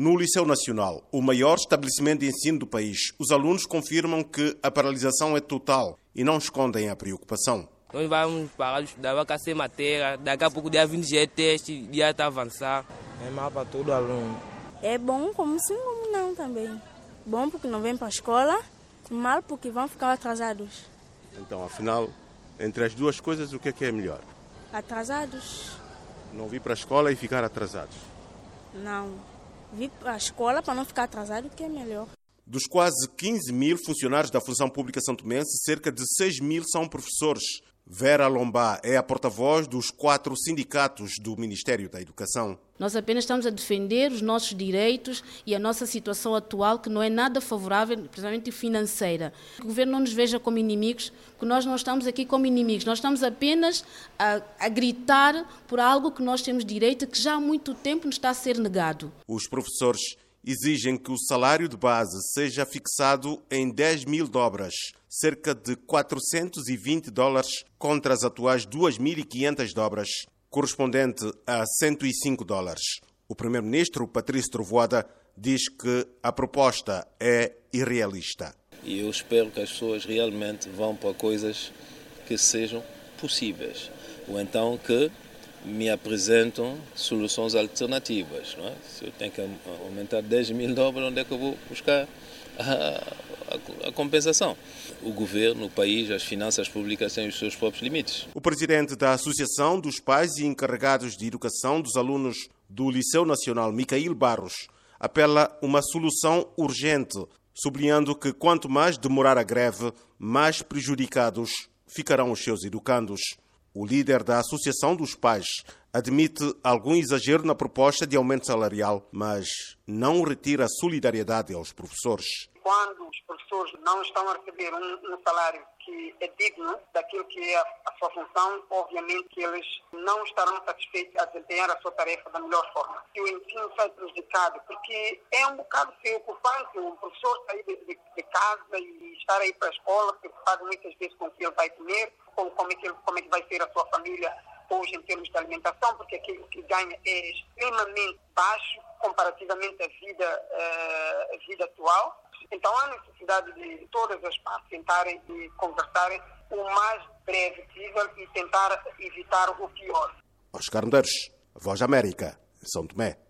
No Liceu Nacional, o maior estabelecimento de ensino do país, os alunos confirmam que a paralisação é total e não escondem a preocupação. Nós vamos parar de estudar, vai sem matéria, daqui a pouco dia 20 já é teste, dia está avançar. É mal para todo aluno. É bom como sim, como não também. Bom porque não vem para a escola, mal porque vão ficar atrasados. Então, afinal, entre as duas coisas, o que é que é melhor? Atrasados? Não vir para a escola e ficar atrasados? Não. Vir a escola para não ficar atrasado, que é melhor. Dos quase 15 mil funcionários da função pública santomense, cerca de 6 mil são professores. Vera Lombá é a porta-voz dos quatro sindicatos do Ministério da Educação. Nós apenas estamos a defender os nossos direitos e a nossa situação atual, que não é nada favorável, principalmente financeira. O governo não nos veja como inimigos, porque nós não estamos aqui como inimigos, nós estamos apenas a, a gritar por algo que nós temos direito e que já há muito tempo nos está a ser negado. Os professores exigem que o salário de base seja fixado em 10 mil dobras, cerca de 420 dólares, contra as atuais 2.500 dobras, correspondente a 105 dólares. O primeiro-ministro, Patrício Trovoada, diz que a proposta é irrealista. E eu espero que as pessoas realmente vão para coisas que sejam possíveis. Ou então que me apresentam soluções alternativas. Não é? Se eu tenho que aumentar 10 mil dólares, onde é que eu vou buscar a, a, a, compensação? O governo, o país, as finanças públicas têm os seus próprios limites. O presidente da Associação dos Pais e Encarregados de Educação dos Alunos do Liceu Nacional, Micael Barros, apela uma solução urgente, sublinhando que quanto mais demorar a greve, mais prejudicados ficarão os seus educandos. O líder da Associação dos Pais admite algum exagero na proposta de aumento salarial, mas não retira solidariedade aos professores. Quando os professores não estão a receber um, um salário que é digno daquilo que é a, sua função, obviamente que eles não estarão satisfeitos a desempenhar a sua tarefa da melhor forma. E o ensino sai prejudicado, porque é um bocado preocupante um professor sair de, de casa e estar aí para a escola, preocupado muitas vezes com o que ele vai comer, com como é que, como é que vai ser a sua família hoje em termos de alimentação, porque aquilo que ganha é extremamente baixo comparativamente à vida, uh, à vida atual. Então há necessidade de todas as partes sentarem e conversarem o mais breve possível e tentar evitar o pior. Oscar Medeiros, Voz América, São Tomé.